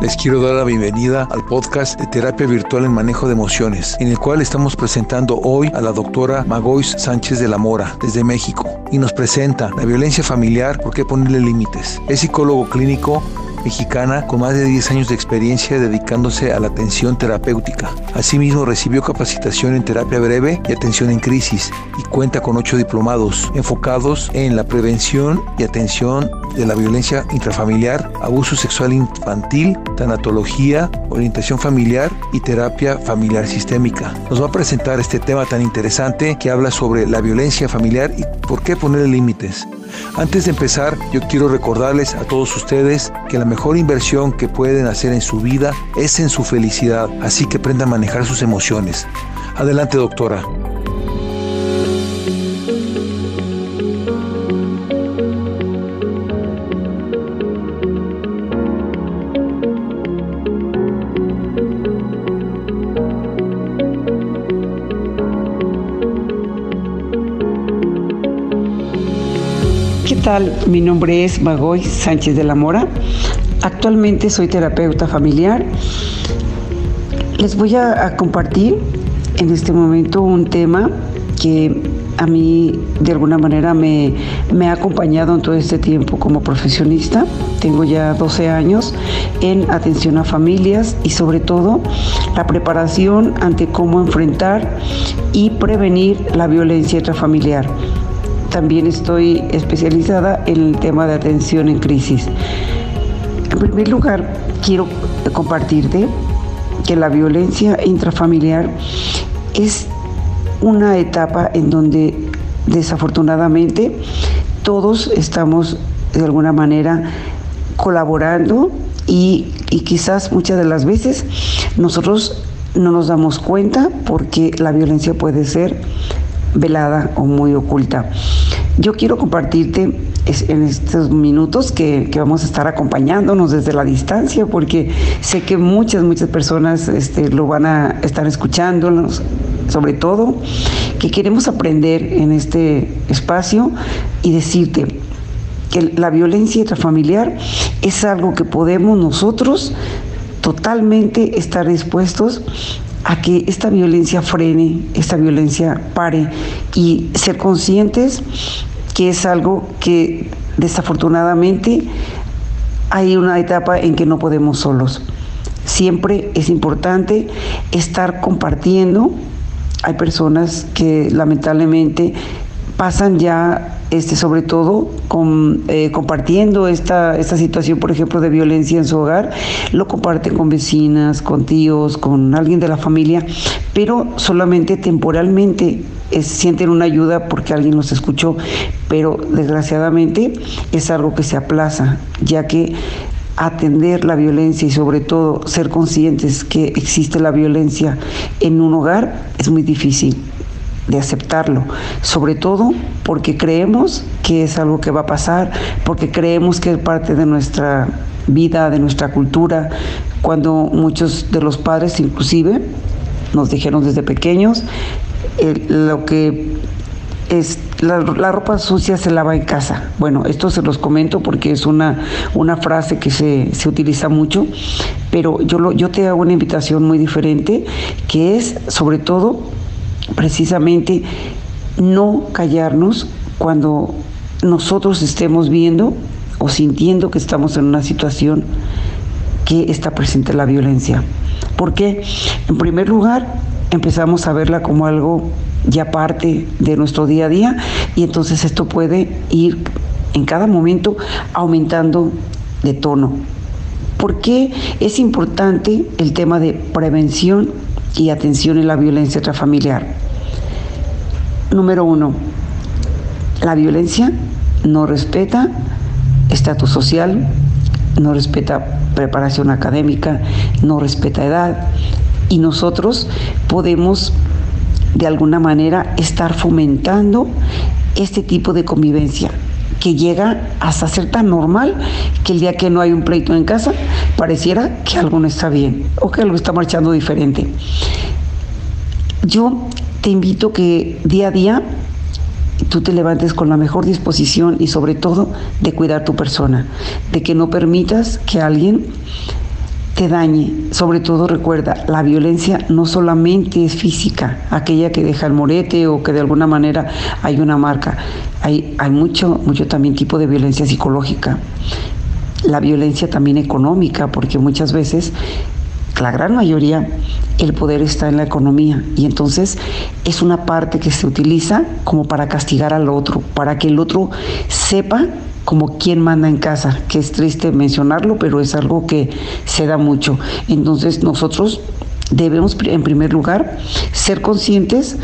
Les quiero dar la bienvenida al podcast de Terapia Virtual en Manejo de Emociones, en el cual estamos presentando hoy a la doctora Magois Sánchez de la Mora, desde México, y nos presenta la violencia familiar, ¿por qué ponerle límites? Es psicólogo clínico mexicana con más de 10 años de experiencia dedicándose a la atención terapéutica. Asimismo, recibió capacitación en terapia breve y atención en crisis y cuenta con ocho diplomados enfocados en la prevención y atención de la violencia intrafamiliar, abuso sexual infantil, tanatología, orientación familiar y terapia familiar sistémica. Nos va a presentar este tema tan interesante que habla sobre la violencia familiar y por qué ponerle límites. Antes de empezar, yo quiero recordarles a todos ustedes que la mejor inversión que pueden hacer en su vida es en su felicidad, así que aprendan a manejar sus emociones. Adelante, doctora. Mi nombre es Magoy Sánchez de la Mora. Actualmente soy terapeuta familiar. Les voy a, compartir en este momento un tema que a mí de alguna manera me, me, ha acompañado en todo este tiempo como profesionista. Tengo ya 12 años en atención a familias y sobre todo la preparación ante cómo enfrentar y prevenir la violencia intrafamiliar también estoy especializada en el tema de atención en crisis. En primer lugar, quiero compartirte que la violencia intrafamiliar es una etapa en donde desafortunadamente todos estamos de alguna manera colaborando y, y, quizás muchas de las veces nosotros no nos damos cuenta porque la violencia puede ser velada o muy oculta. Yo quiero compartirte en estos minutos que, vamos a estar acompañándonos desde la distancia, porque sé que muchas, muchas personas este, lo van a estar escuchándonos, sobre todo, que queremos aprender en este espacio y decirte que la violencia intrafamiliar es algo que podemos nosotros totalmente estar dispuestos a que esta violencia frene, esta violencia pare y ser conscientes que es algo que desafortunadamente hay una etapa en que no podemos solos. Siempre es importante estar compartiendo. Hay personas que lamentablemente pasan ya este, sobre todo con, eh, compartiendo esta, esta situación, por ejemplo, de violencia en su hogar, lo comparten con vecinas, con tíos, con alguien de la familia, pero solamente temporalmente sienten una ayuda porque alguien los escuchó, pero desgraciadamente es algo que se aplaza, ya que atender la violencia y sobre todo ser conscientes que existe la violencia en un hogar es muy difícil de aceptarlo, sobre todo porque creemos que es algo que va a pasar, porque creemos que es parte de nuestra vida, de nuestra cultura, cuando muchos de los padres inclusive nos dijeron desde pequeños lo que es la, ropa sucia se lava en casa. Bueno, esto se los comento porque es una, una frase que se, se utiliza mucho, pero yo, lo, yo te hago una invitación muy diferente, que es sobre todo precisamente no callarnos cuando nosotros estemos viendo o sintiendo que estamos en una situación que está presente la violencia. Porque, en primer lugar, empezamos a verla como algo ya parte de nuestro día a día y entonces esto puede ir en cada momento aumentando de tono. ¿Por qué es importante el tema de prevención y atención en la violencia intrafamiliar. Número uno, la violencia no respeta estatus social, no respeta preparación académica, no respeta edad y nosotros podemos de alguna manera estar fomentando este tipo de convivencia que llega hasta ser tan normal que el día que no hay un pleito en casa pareciera que algo no está bien o que algo está marchando diferente. Yo te invito que día a día tú te levantes con la mejor disposición y sobre todo de cuidar tu persona, de que no permitas que alguien te dañe. Sobre todo recuerda, la violencia no solamente es física, aquella que deja el morete o que de alguna manera hay una marca. Hay, hay mucho, mucho también tipo de violencia psicológica. La violencia también económica, porque muchas veces la gran mayoría, el poder está en la economía y entonces es una parte que se utiliza como para castigar al otro, para que el otro sepa como quién manda en casa, que es triste mencionarlo, pero es algo que se da mucho. Entonces nosotros debemos en primer lugar ser conscientes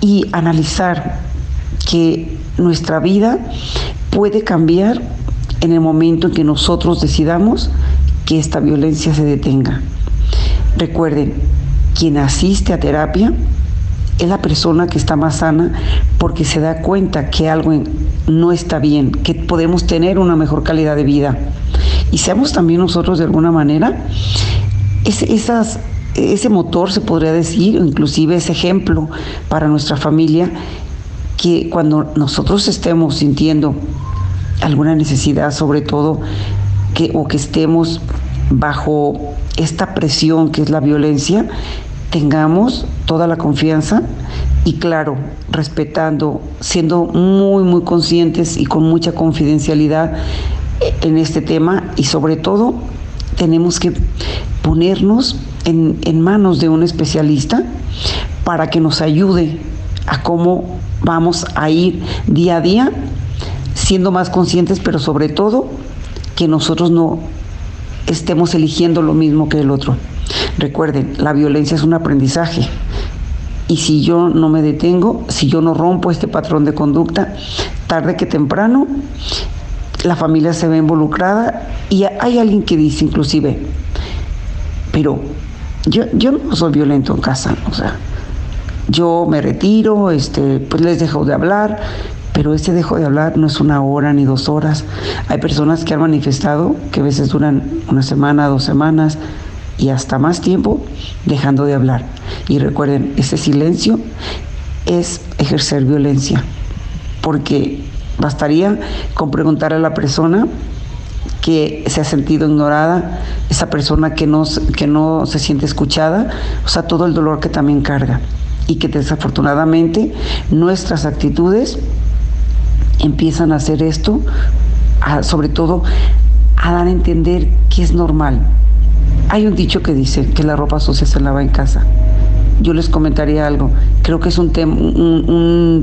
y analizar que nuestra vida puede cambiar en el momento en que nosotros decidamos que esta violencia se detenga. Recuerden, quien asiste a terapia es la persona que está más sana porque se da cuenta que algo no está bien, que podemos tener una mejor calidad de vida. Y seamos también nosotros de alguna manera ese, ese motor, se podría decir, inclusive ese ejemplo para nuestra familia, que cuando nosotros estemos sintiendo alguna necesidad, sobre todo, que, o que estemos bajo esta presión que es la violencia, tengamos toda la confianza y claro, respetando, siendo muy, muy conscientes y con mucha confidencialidad en este tema y sobre todo tenemos que ponernos en, en manos de un especialista para que nos ayude a cómo vamos a ir día a día siendo más conscientes, pero sobre todo que nosotros no estemos eligiendo lo mismo que el otro. Recuerden, la violencia es un aprendizaje. Y si yo no me detengo, si yo no rompo este patrón de conducta, tarde que temprano, la familia se ve involucrada y hay alguien que dice inclusive, pero yo, yo no soy violento en casa, o sea, yo me retiro, este, pues les dejo de hablar, pero ese dejo de hablar no es una hora ni dos horas. Hay personas que han manifestado que a veces duran una semana, dos semanas, y hasta más tiempo dejando de hablar. Y recuerden, ese silencio es ejercer violencia, porque bastaría con preguntar a la persona que se ha sentido ignorada, esa persona que no, que no se siente escuchada, o sea, todo el dolor que también carga y que desafortunadamente nuestras actitudes empiezan a hacer esto, sobre todo a dar a entender que es normal, hay un dicho que dice que la ropa sucia se lava en casa. Yo les comentaría algo. Creo que es un,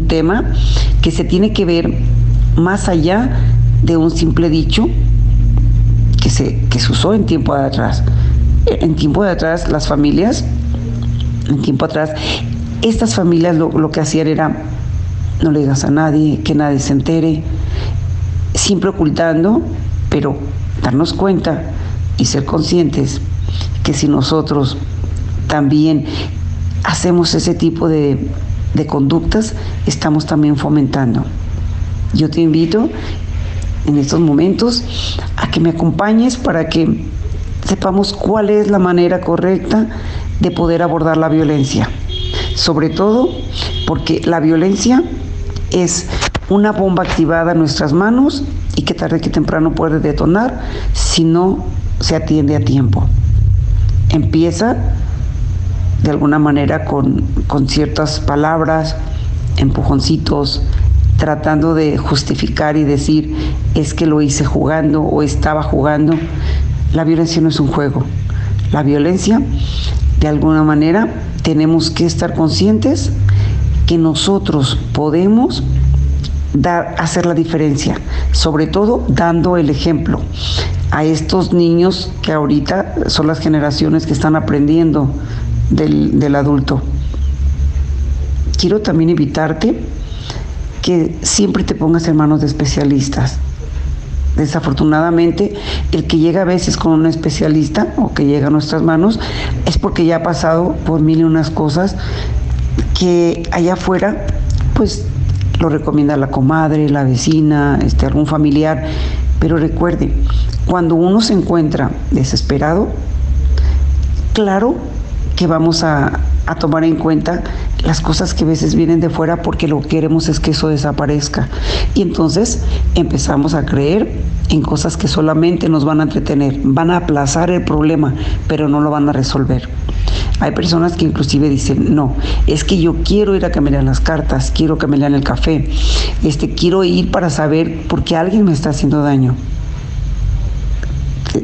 tema que se tiene que ver más allá de un simple dicho que se, que se usó en tiempo de atrás. En tiempo de atrás, las familias, en tiempo atrás, estas familias lo que hacían era no le digas a nadie, que nadie se entere, siempre ocultando, pero darnos cuenta y ser conscientes que si nosotros también hacemos ese tipo de, conductas, estamos también fomentando. Yo te invito en estos momentos a que me acompañes para que sepamos cuál es la manera correcta de poder abordar la violencia. Sobre todo porque la violencia es una bomba activada en nuestras manos y que tarde que temprano puede detonar si no se atiende a tiempo empieza de alguna manera con, ciertas palabras, empujoncitos, tratando de justificar y decir es que lo hice jugando o estaba jugando. La violencia no es un juego. La violencia, de alguna manera, tenemos que estar conscientes que nosotros podemos dar, hacer la diferencia, sobre todo dando el ejemplo a estos niños que ahorita son las generaciones que están aprendiendo del, adulto. Quiero también invitarte que siempre te pongas en manos de especialistas. Desafortunadamente, el que llega a veces con un especialista o que llega a nuestras manos es porque ya ha pasado por mil y unas cosas que allá afuera, pues lo recomienda la comadre, la vecina, este, algún familiar. Pero recuerde, cuando uno se encuentra desesperado, claro que vamos a, tomar en cuenta las cosas que a veces vienen de fuera porque lo que queremos es que eso desaparezca. Y entonces empezamos a creer en cosas que solamente nos van a entretener, van a aplazar el problema, pero no lo van a resolver. Hay personas que inclusive dicen, no, es que yo quiero ir a lean las cartas, quiero lean el café, este, quiero ir para saber por qué alguien me está haciendo daño.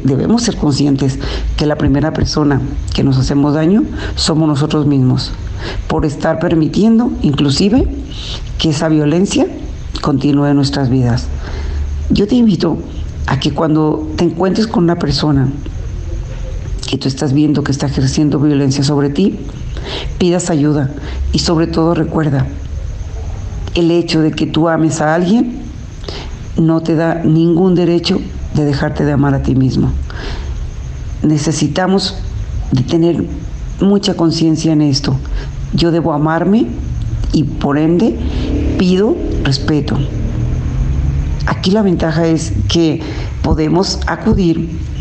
Debemos ser conscientes que la primera persona que nos hacemos daño somos nosotros mismos, por estar permitiendo inclusive que esa violencia continúe en nuestras vidas. Yo te invito a que cuando te encuentres con una persona que tú estás viendo que está ejerciendo violencia sobre ti, pidas ayuda y sobre todo recuerda, el hecho de que tú ames a alguien no te da ningún derecho de dejarte de amar a ti mismo. Necesitamos de tener mucha conciencia en esto. Yo debo amarme y por ende pido respeto. Aquí la ventaja es que podemos acudir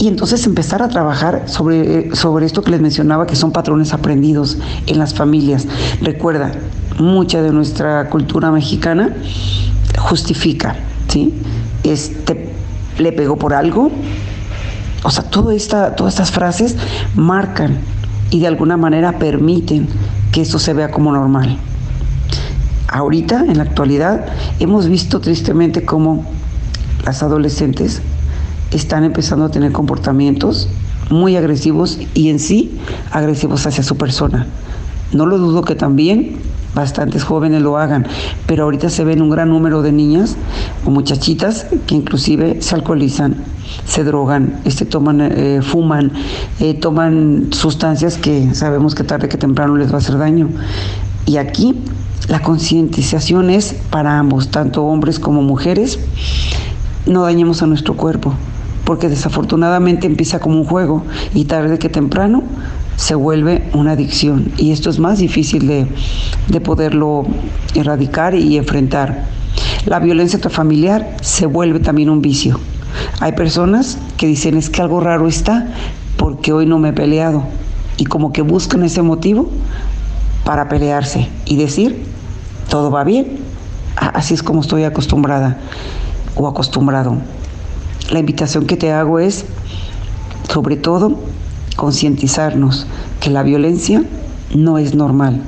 y entonces empezar a trabajar sobre, sobre esto que les mencionaba, que son patrones aprendidos en las familias. Recuerda, mucha de nuestra cultura mexicana justifica, ¿sí? Este, le pegó por algo. O sea, toda esta, todas estas frases marcan y de alguna manera permiten que esto se vea como normal. Ahorita, en la actualidad, hemos visto tristemente cómo las adolescentes están empezando a tener comportamientos muy agresivos y en sí agresivos hacia su persona. No lo dudo que también bastantes jóvenes lo hagan, pero ahorita se ven un gran número de niñas o muchachitas que inclusive se alcoholizan, se drogan, este, toman, eh, fuman, eh, toman sustancias que sabemos que tarde que temprano les va a hacer daño. Y aquí la concientización es para ambos, tanto hombres como mujeres. No dañemos a nuestro cuerpo, porque desafortunadamente empieza como un juego y tarde que temprano se vuelve una adicción y esto es más difícil de, de poderlo erradicar y enfrentar. La violencia familiar se vuelve también un vicio. Hay personas que dicen es que algo raro está porque hoy no me he peleado y como que buscan ese motivo para pelearse y decir todo va bien. Así es como estoy acostumbrada o acostumbrado. La invitación que te hago es, sobre todo, concientizarnos que la violencia no es normal,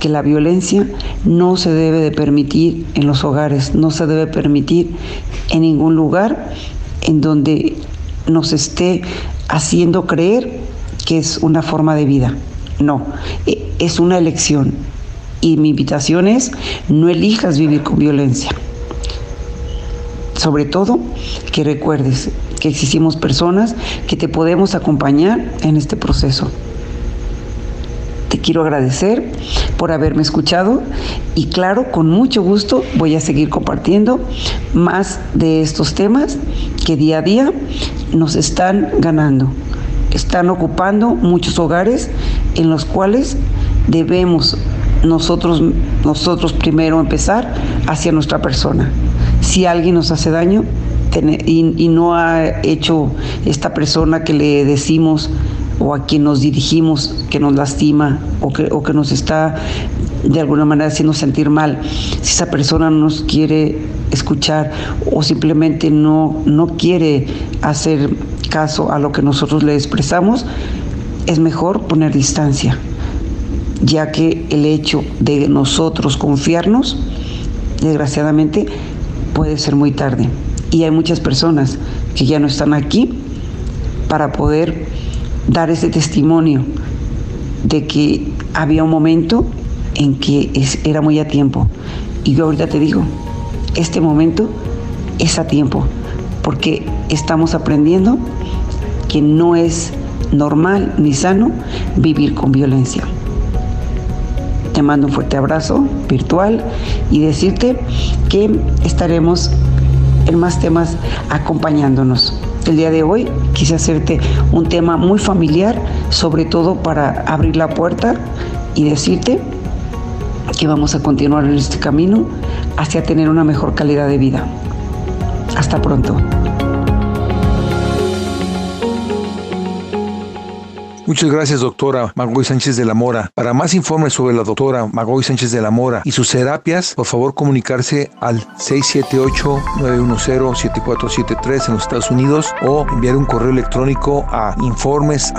que la violencia no se debe de permitir en los hogares, no se debe permitir en ningún lugar en donde nos esté haciendo creer que es una forma de vida. No, e, es una elección. Y mi invitación es, no elijas vivir con violencia sobre todo que recuerdes que existimos personas que te podemos acompañar en este proceso. Te quiero agradecer por haberme escuchado y claro, con mucho gusto voy a seguir compartiendo más de estos temas que día a día nos están ganando. Están ocupando muchos hogares en los cuales debemos nosotros, nosotros primero empezar hacia nuestra persona si alguien nos hace daño y, no ha hecho esta persona que le decimos o a quien nos dirigimos que nos lastima o que, o que nos está de alguna manera haciendo sentir mal, si esa persona no nos quiere escuchar o simplemente no, no quiere hacer caso a lo que nosotros le expresamos, es mejor poner distancia, ya que el hecho de nosotros confiarnos, desgraciadamente, puede ser muy tarde. Y hay muchas personas que ya no están aquí para poder dar ese testimonio de que había un momento en que era muy a tiempo. Y yo ahorita te digo, este momento es a tiempo, porque estamos aprendiendo que no es normal ni sano vivir con violencia. Te mando un fuerte abrazo virtual y decirte estaremos en más temas acompañándonos. El día de hoy quise hacerte un tema muy familiar, sobre todo para abrir la puerta y decirte que vamos a continuar en este camino hacia tener una mejor calidad de vida. Hasta pronto. Muchas gracias, doctora Magoy Sánchez de la Mora. Para más informes sobre la doctora Magoy Sánchez de la Mora y sus terapias, por favor comunicarse al 678-910-7473 en los Estados Unidos o enviar un correo electrónico a informes.